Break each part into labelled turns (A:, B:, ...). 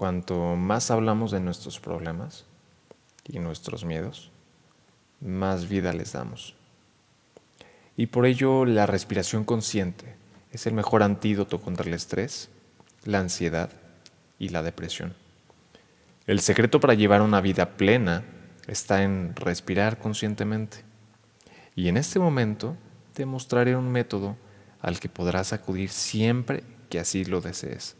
A: cuanto más hablamos de nuestros problemas y nuestros miedos, más vida les damos. Y por ello la respiración consciente es el mejor antídoto contra el estrés, la ansiedad y la depresión. El secreto para llevar una vida plena está en respirar conscientemente. Y en este momento te mostraré un método al que podrás acudir siempre que así lo desees,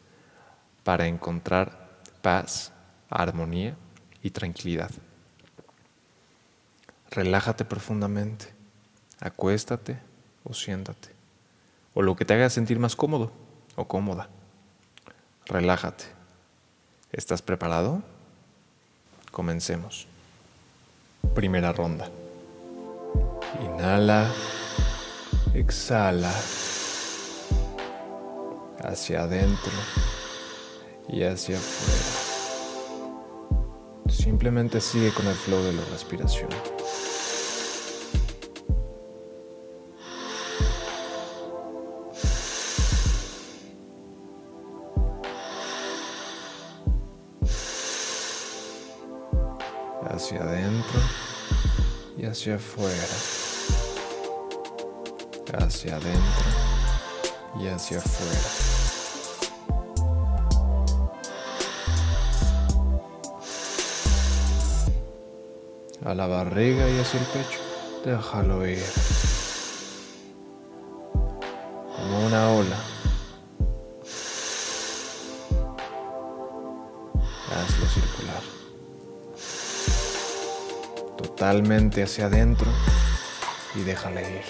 A: para encontrar paz, armonía y tranquilidad. Relájate profundamente, acuéstate o siéntate, o lo que te haga sentir más cómodo o cómoda. Relájate. ¿Estás preparado? Comencemos. Primera ronda. Inhala, exhala, hacia adentro y hacia afuera. Simplemente sigue con el flow de la respiración. hacia adentro y hacia afuera, hacia adentro y hacia afuera. A la barriga y hacia el pecho, déjalo ir. Como una ola. Hazlo circular totalmente hacia adentro y déjale ir.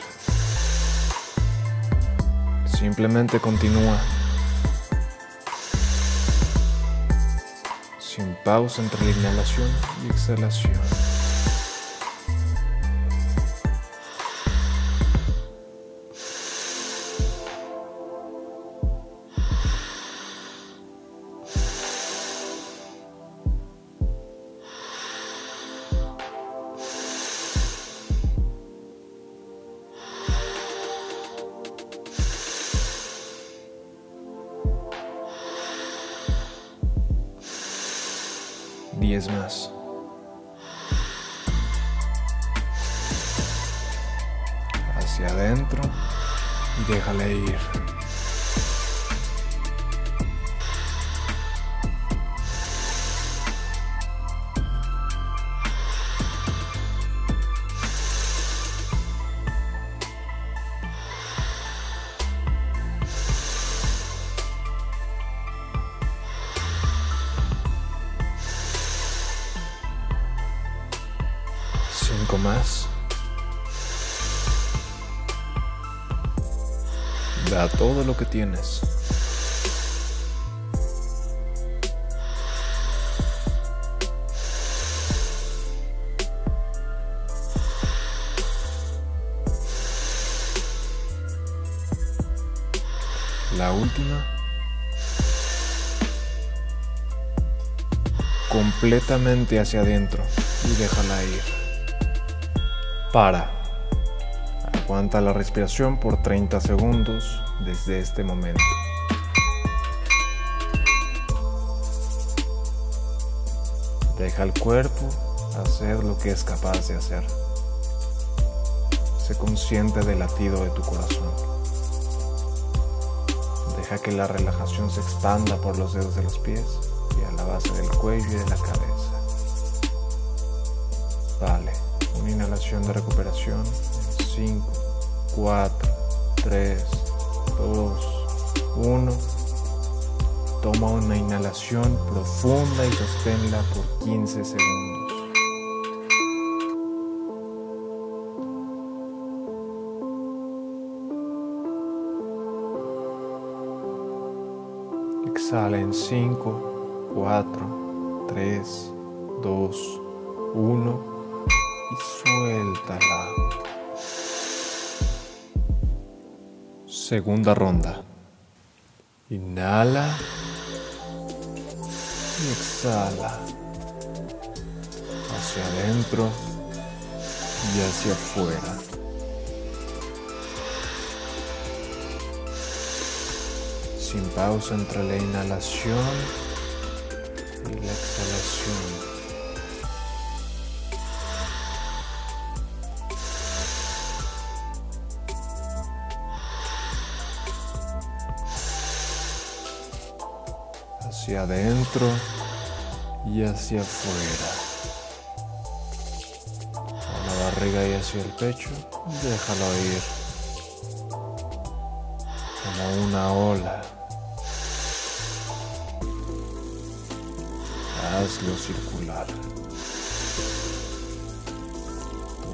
A: Simplemente continúa. Sin pausa entre la inhalación y exhalación. Diez más. Hacia adentro y déjale ir. Da todo lo que tienes. La última. Completamente hacia adentro y déjala ir. Para. Aguanta la respiración por 30 segundos desde este momento. Deja al cuerpo hacer lo que es capaz de hacer. Sé consciente del latido de tu corazón. Deja que la relajación se expanda por los dedos de los pies y a la base del cuello y de la cabeza. Vale, una inhalación de recuperación en 5, 4, 3, 2, 1. Toma una inhalación profunda y sosténla por 15 segundos. Exhala en 5, 4, 3, 2, 1 y suéltala. Segunda ronda. Inhala y exhala. Hacia adentro y hacia afuera. Sin pausa entre la inhalación y la exhalación. Hacia adentro y hacia afuera. A la barriga y hacia el pecho, déjalo ir. Como una ola. Hazlo circular.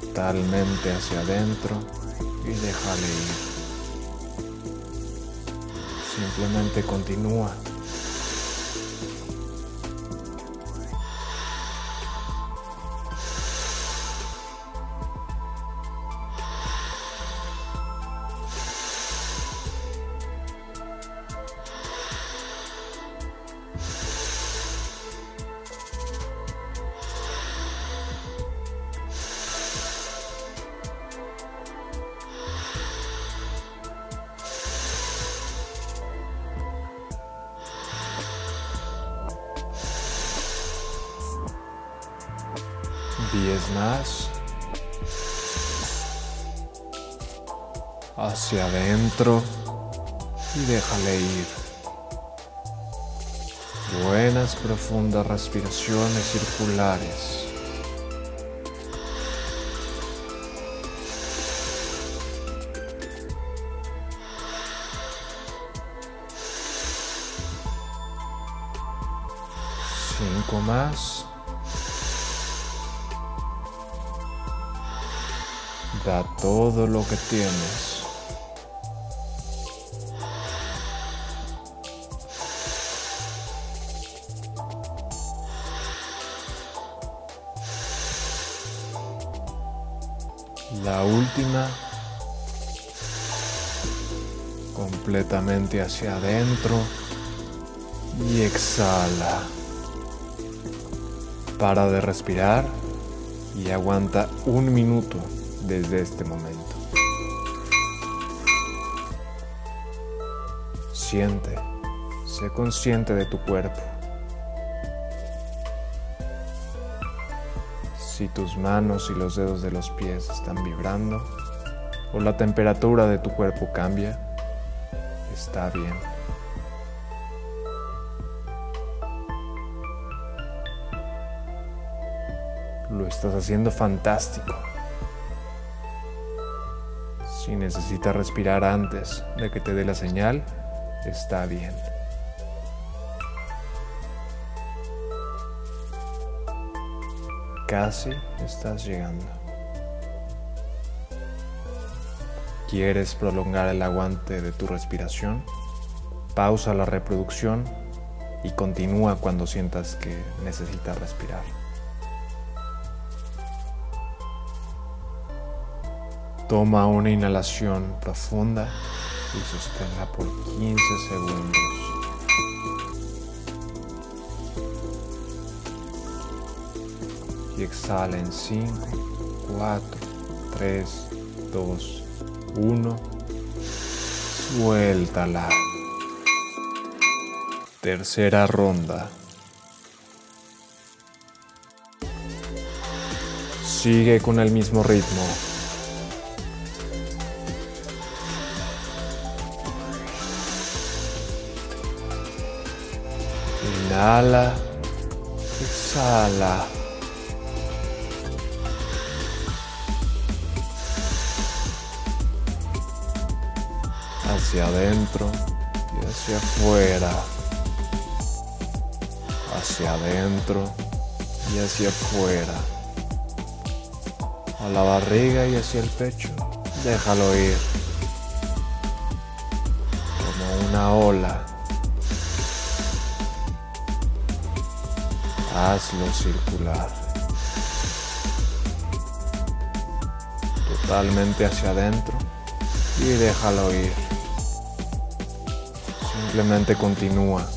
A: Totalmente hacia adentro y déjale ir. Simplemente continúa. Diez más. Hacia adentro y déjale ir. Buenas profundas respiraciones circulares. Cinco más. Da todo lo que tienes. La última. Completamente hacia adentro. Y exhala. Para de respirar y aguanta un minuto desde este momento. Siente, sé consciente de tu cuerpo. Si tus manos y los dedos de los pies están vibrando o la temperatura de tu cuerpo cambia, está bien. Lo estás haciendo fantástico. Si necesitas respirar antes de que te dé la señal, está bien. Casi estás llegando. ¿Quieres prolongar el aguante de tu respiración? Pausa la reproducción y continúa cuando sientas que necesitas respirar. Toma una inhalación profunda y sosténla por 15 segundos. Y exhala en 5, 4, 3, 2, 1. Suéltala. Tercera ronda. Sigue con el mismo ritmo. Inhala, exhala. Hacia adentro y hacia afuera. Hacia adentro y hacia afuera. A la barriga y hacia el pecho. Déjalo ir. Como una ola. Hazlo circular. Totalmente hacia adentro y déjalo ir. Simplemente continúa.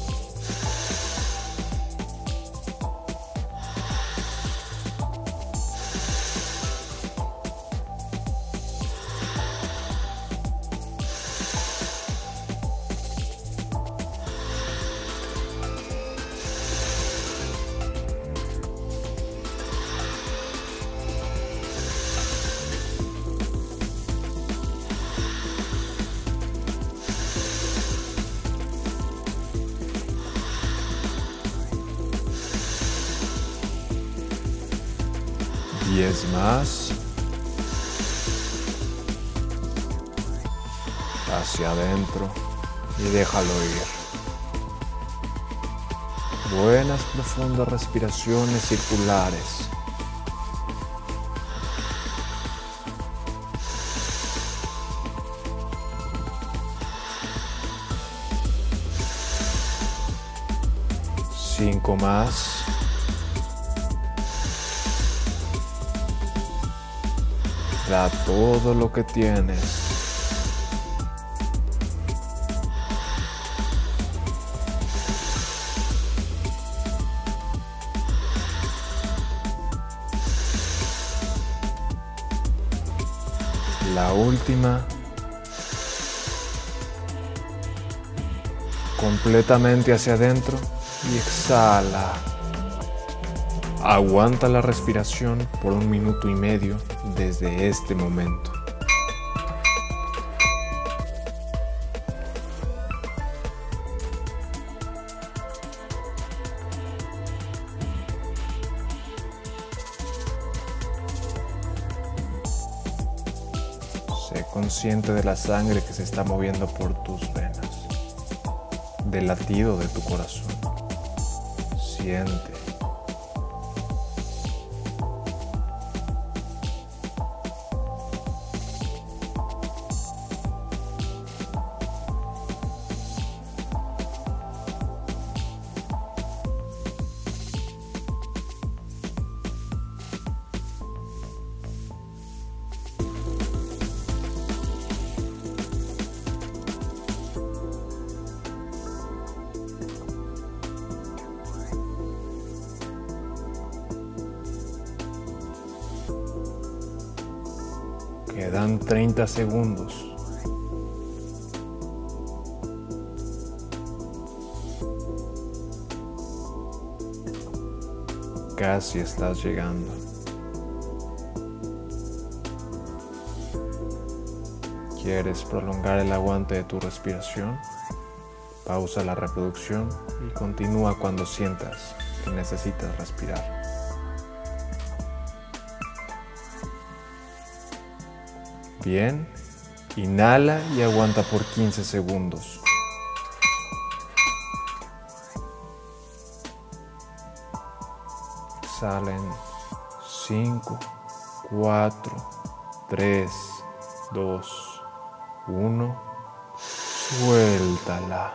A: 10 más. Hacia adentro y déjalo ir. Buenas profundas respiraciones circulares. Cinco más. Da todo lo que tienes. La última. Completamente hacia adentro y exhala. Aguanta la respiración por un minuto y medio desde este momento. Sé consciente de la sangre que se está moviendo por tus venas, del latido de tu corazón. Siente. Quedan 30 segundos. Casi estás llegando. ¿Quieres prolongar el aguante de tu respiración? Pausa la reproducción y continúa cuando sientas que necesitas respirar. Bien, inhala y aguanta por 15 segundos. Salen 5, 4, 3, 2, 1. Suéltala.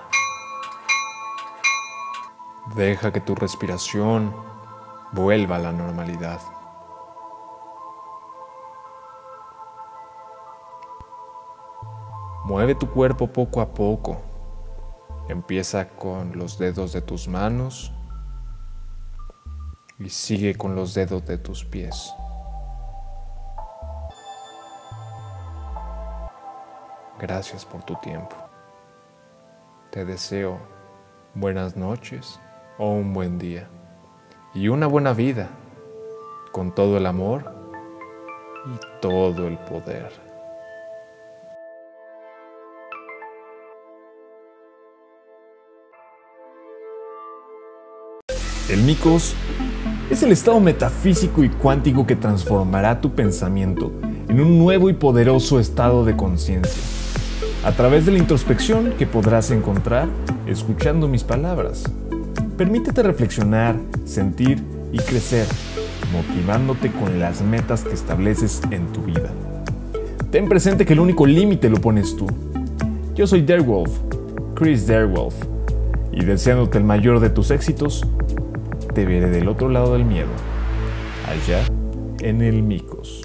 A: Deja que tu respiración vuelva a la normalidad. Mueve tu cuerpo poco a poco. Empieza con los dedos de tus manos y sigue con los dedos de tus pies. Gracias por tu tiempo. Te deseo buenas noches o un buen día y una buena vida con todo el amor y todo el poder.
B: El micos es el estado metafísico y cuántico que transformará tu pensamiento en un nuevo y poderoso estado de conciencia, a través de la introspección que podrás encontrar escuchando mis palabras. Permítete reflexionar, sentir y crecer, motivándote con las metas que estableces en tu vida. Ten presente que el único límite lo pones tú. Yo soy Darewolf, Chris Darewolf, y deseándote el mayor de tus éxitos, te veré del otro lado del miedo, allá en el Micos.